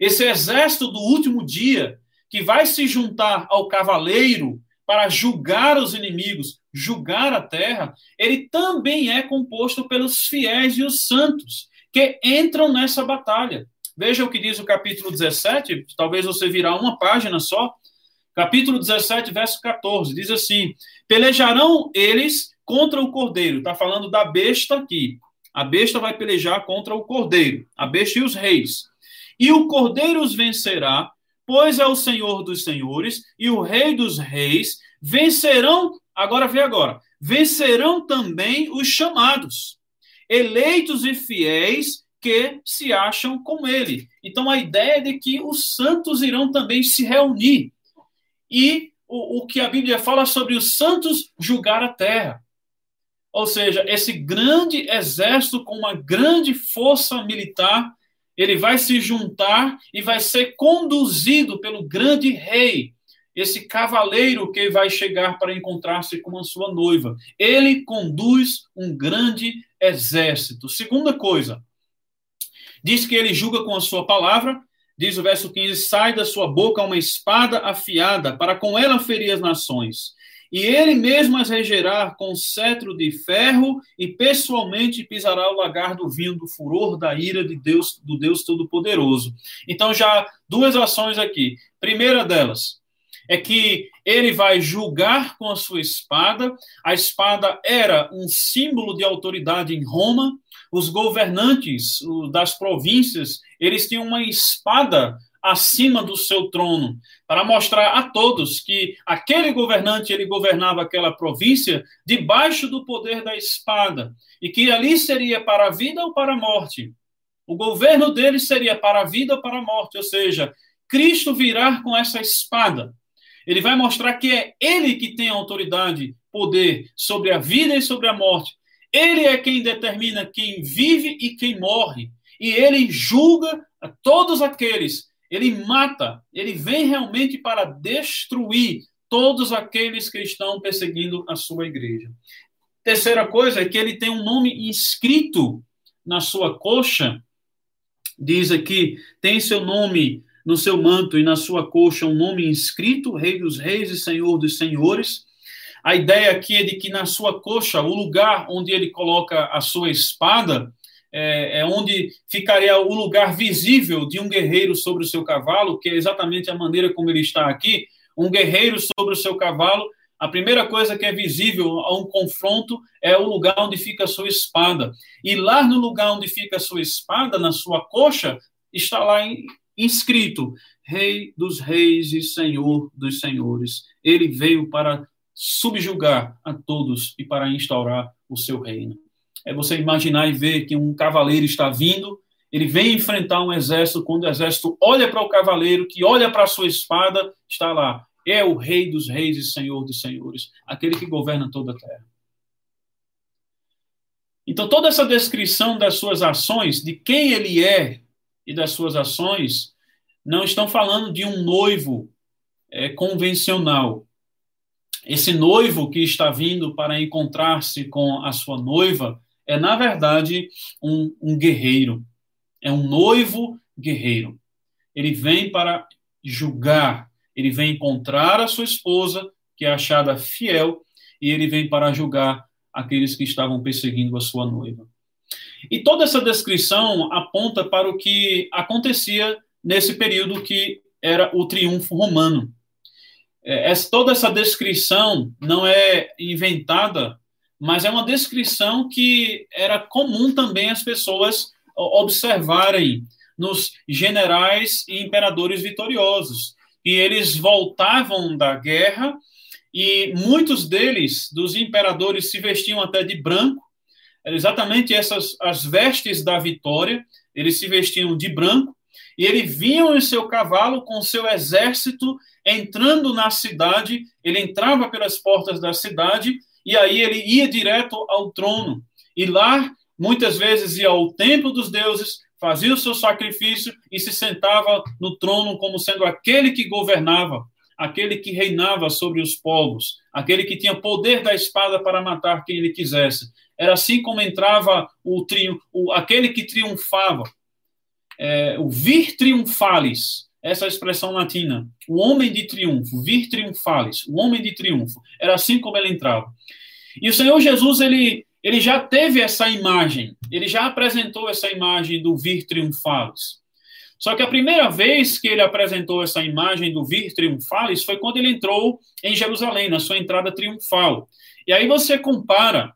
Esse exército do último dia, que vai se juntar ao cavaleiro para julgar os inimigos, julgar a terra, ele também é composto pelos fiéis e os santos que entram nessa batalha. Veja o que diz o capítulo 17, talvez você virar uma página só. Capítulo 17, verso 14, diz assim: Pelejarão eles contra o cordeiro. Está falando da besta aqui. A besta vai pelejar contra o cordeiro, a besta e os reis. E o cordeiro os vencerá, pois é o Senhor dos senhores e o Rei dos reis, vencerão, agora vê agora, vencerão também os chamados, eleitos e fiéis que se acham com ele. Então a ideia é de que os santos irão também se reunir. E o, o que a Bíblia fala sobre os santos julgar a terra. Ou seja, esse grande exército com uma grande força militar ele vai se juntar e vai ser conduzido pelo grande rei, esse cavaleiro que vai chegar para encontrar-se com a sua noiva. Ele conduz um grande exército. Segunda coisa, diz que ele julga com a sua palavra, diz o verso 15: sai da sua boca uma espada afiada, para com ela ferir as nações e ele mesmo as regerá com cetro de ferro e pessoalmente pisará o lagar do vinho do furor da ira de Deus, do Deus Todo-Poderoso. Então já duas ações aqui. Primeira delas é que ele vai julgar com a sua espada. A espada era um símbolo de autoridade em Roma. Os governantes das províncias, eles tinham uma espada acima do seu trono, para mostrar a todos que aquele governante ele governava aquela província debaixo do poder da espada e que ali seria para a vida ou para a morte. O governo dele seria para a vida ou para a morte, ou seja, Cristo virá com essa espada. Ele vai mostrar que é ele que tem autoridade, poder sobre a vida e sobre a morte. Ele é quem determina quem vive e quem morre. e ele julga a todos aqueles, ele mata, ele vem realmente para destruir todos aqueles que estão perseguindo a sua igreja. Terceira coisa é que ele tem um nome inscrito na sua coxa, diz aqui, tem seu nome no seu manto e na sua coxa um nome inscrito, Rei dos Reis e Senhor dos Senhores. A ideia aqui é de que na sua coxa, o lugar onde ele coloca a sua espada, é, é, onde ficaria o lugar visível de um guerreiro sobre o seu cavalo, que é exatamente a maneira como ele está aqui. Um guerreiro sobre o seu cavalo, a primeira coisa que é visível a um confronto é o lugar onde fica a sua espada. E lá no lugar onde fica a sua espada, na sua coxa, está lá inscrito: Rei dos Reis e Senhor dos Senhores. Ele veio para subjugar a todos e para instaurar o seu reino. É você imaginar e ver que um cavaleiro está vindo, ele vem enfrentar um exército, quando o exército olha para o cavaleiro, que olha para a sua espada, está lá. É o rei dos reis e senhor dos senhores, aquele que governa toda a terra. Então, toda essa descrição das suas ações, de quem ele é e das suas ações, não estão falando de um noivo é, convencional, esse noivo que está vindo para encontrar-se com a sua noiva é, na verdade, um, um guerreiro. É um noivo guerreiro. Ele vem para julgar, ele vem encontrar a sua esposa, que é achada fiel, e ele vem para julgar aqueles que estavam perseguindo a sua noiva. E toda essa descrição aponta para o que acontecia nesse período que era o triunfo romano. É, toda essa descrição não é inventada, mas é uma descrição que era comum também as pessoas observarem nos generais e imperadores vitoriosos. E eles voltavam da guerra e muitos deles, dos imperadores, se vestiam até de branco, exatamente essas as vestes da vitória, eles se vestiam de branco, e eles vinham em seu cavalo com seu exército entrando na cidade, ele entrava pelas portas da cidade e aí ele ia direto ao trono. E lá, muitas vezes, ia ao templo dos deuses, fazia o seu sacrifício e se sentava no trono como sendo aquele que governava, aquele que reinava sobre os povos, aquele que tinha poder da espada para matar quem ele quisesse. Era assim como entrava o, triunfo, o aquele que triunfava, é, o vir triunfalis, essa expressão latina, o homem de triunfo, vir triunfalis, o homem de triunfo, era assim como ele entrava. E o Senhor Jesus, ele, ele já teve essa imagem, ele já apresentou essa imagem do vir triunfalis. Só que a primeira vez que ele apresentou essa imagem do vir triunfalis foi quando ele entrou em Jerusalém, na sua entrada triunfal. E aí você compara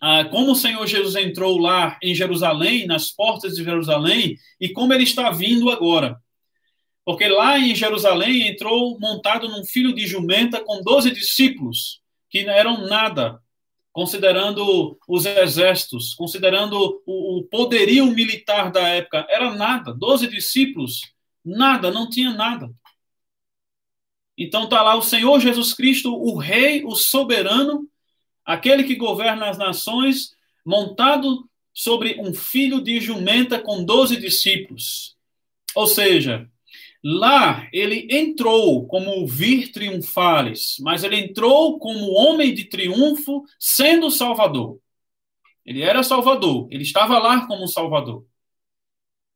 ah, como o Senhor Jesus entrou lá em Jerusalém, nas portas de Jerusalém, e como ele está vindo agora. Porque lá em Jerusalém entrou montado num filho de jumenta com doze discípulos, que não eram nada, considerando os exércitos, considerando o, o poderio militar da época, era nada. Doze discípulos, nada, não tinha nada. Então está lá o Senhor Jesus Cristo, o Rei, o soberano, aquele que governa as nações, montado sobre um filho de jumenta com doze discípulos. Ou seja, Lá ele entrou como vir triunfalis, mas ele entrou como homem de triunfo, sendo Salvador. Ele era Salvador, ele estava lá como Salvador.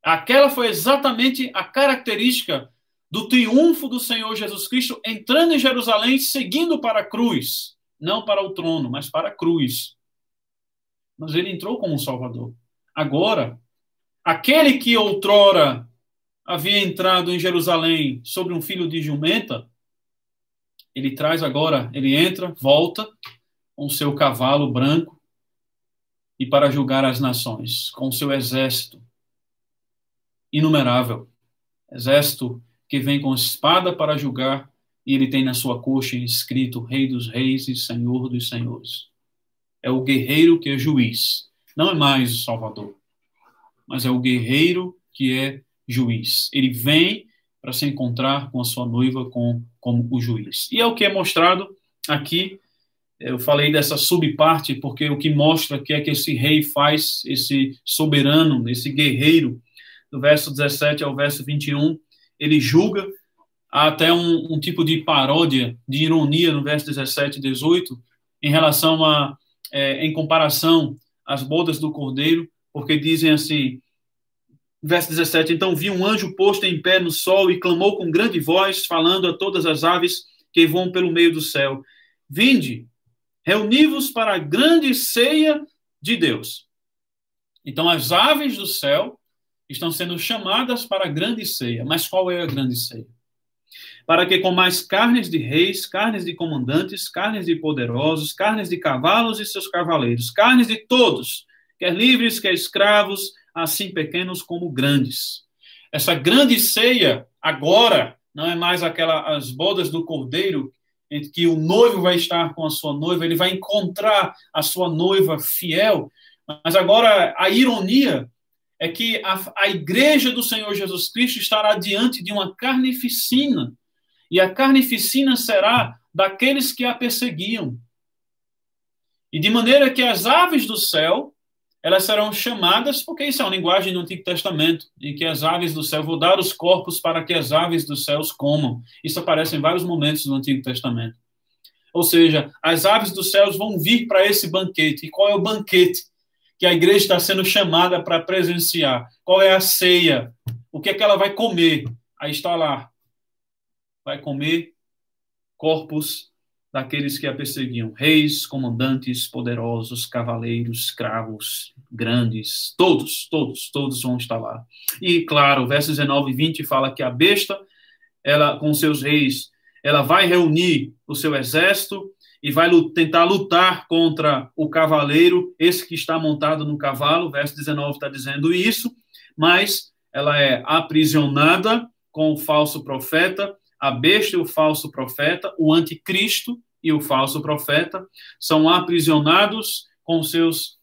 Aquela foi exatamente a característica do triunfo do Senhor Jesus Cristo entrando em Jerusalém, seguindo para a cruz, não para o trono, mas para a cruz. Mas ele entrou como Salvador. Agora, aquele que outrora havia entrado em Jerusalém sobre um filho de jumenta, ele traz agora, ele entra, volta com seu cavalo branco e para julgar as nações, com seu exército inumerável, exército que vem com espada para julgar e ele tem na sua coxa escrito Rei dos Reis e Senhor dos Senhores. É o guerreiro que é juiz, não é mais o Salvador, mas é o guerreiro que é juiz. Ele vem para se encontrar com a sua noiva com, como o juiz. E é o que é mostrado aqui Eu falei dessa subparte porque o que mostra que é que esse rei faz, esse soberano, esse guerreiro, do verso 17 ao verso 21, ele julga, há até um, um tipo de paródia, de ironia no verso 17 e 18, em relação a, é, em comparação às bodas do cordeiro, porque dizem assim, verso 17: Então vi um anjo posto em pé no sol e clamou com grande voz, falando a todas as aves que voam pelo meio do céu: Vinde, reuni-vos para a grande ceia de Deus. Então, as aves do céu estão sendo chamadas para a grande ceia. Mas qual é a grande ceia? Para que com mais carnes de reis, carnes de comandantes, carnes de poderosos, carnes de cavalos e seus cavaleiros, carnes de todos, quer livres, quer escravos, assim pequenos como grandes. Essa grande ceia, agora, não é mais aquela as bodas do cordeiro, em que o noivo vai estar com a sua noiva, ele vai encontrar a sua noiva fiel. Mas agora a ironia é que a, a igreja do Senhor Jesus Cristo estará diante de uma carnificina. E a carnificina será daqueles que a perseguiam. E de maneira que as aves do céu elas serão chamadas, porque isso é uma linguagem do Antigo Testamento, em que as aves do céu, vou dar os corpos para que as aves dos céus comam. Isso aparece em vários momentos do Antigo Testamento. Ou seja, as aves dos céus vão vir para esse banquete. E qual é o banquete que a igreja está sendo chamada para presenciar? Qual é a ceia? O que é que ela vai comer? Aí está lá. Vai comer corpos daqueles que a perseguiam: reis, comandantes, poderosos, cavaleiros, escravos, grandes, todos, todos, todos vão estar lá. E, claro, versos 19 e 20 fala que a besta, ela com seus reis, ela vai reunir o seu exército e vai tentar lutar contra o cavaleiro, esse que está montado no cavalo, verso 19 está dizendo isso, mas ela é aprisionada com o falso profeta, a besta e o falso profeta, o anticristo e o falso profeta, são aprisionados com seus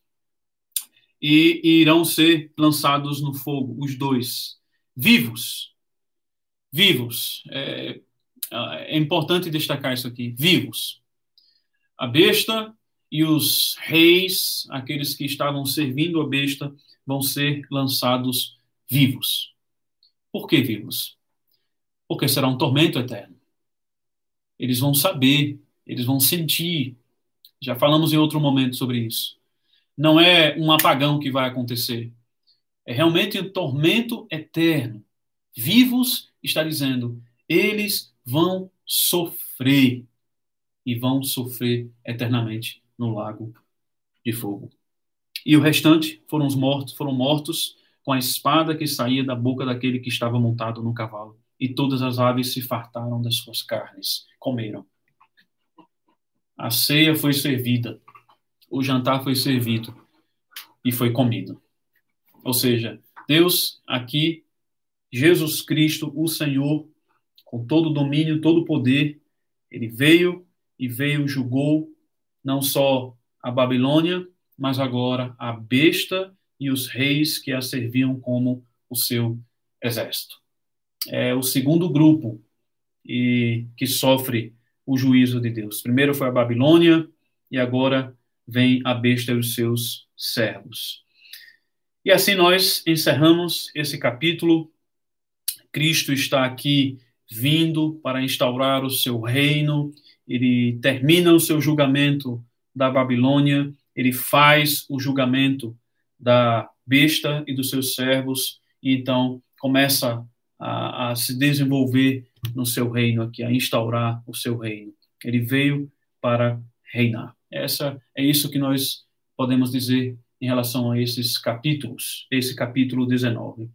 e, e irão ser lançados no fogo, os dois, vivos. Vivos. É, é importante destacar isso aqui: vivos. A besta e os reis, aqueles que estavam servindo a besta, vão ser lançados vivos. Por que vivos? Porque será um tormento eterno. Eles vão saber, eles vão sentir. Já falamos em outro momento sobre isso. Não é um apagão que vai acontecer. É realmente um tormento eterno. Vivos, está dizendo, eles vão sofrer e vão sofrer eternamente no lago de fogo. E o restante foram os mortos, foram mortos com a espada que saía da boca daquele que estava montado no cavalo e todas as aves se fartaram das suas carnes, comeram. A ceia foi servida, o jantar foi servido e foi comido. Ou seja, Deus aqui, Jesus Cristo, o Senhor, com todo o domínio, todo o poder, ele veio e veio julgou não só a Babilônia, mas agora a besta e os reis que a serviam como o seu exército é o segundo grupo e que sofre o juízo de Deus. Primeiro foi a Babilônia e agora vem a besta e os seus servos. E assim nós encerramos esse capítulo. Cristo está aqui vindo para instaurar o seu reino. Ele termina o seu julgamento da Babilônia, ele faz o julgamento da besta e dos seus servos, e então começa a, a se desenvolver no seu reino aqui, a instaurar o seu reino. Ele veio para reinar. Essa é isso que nós podemos dizer em relação a esses capítulos, esse capítulo 19.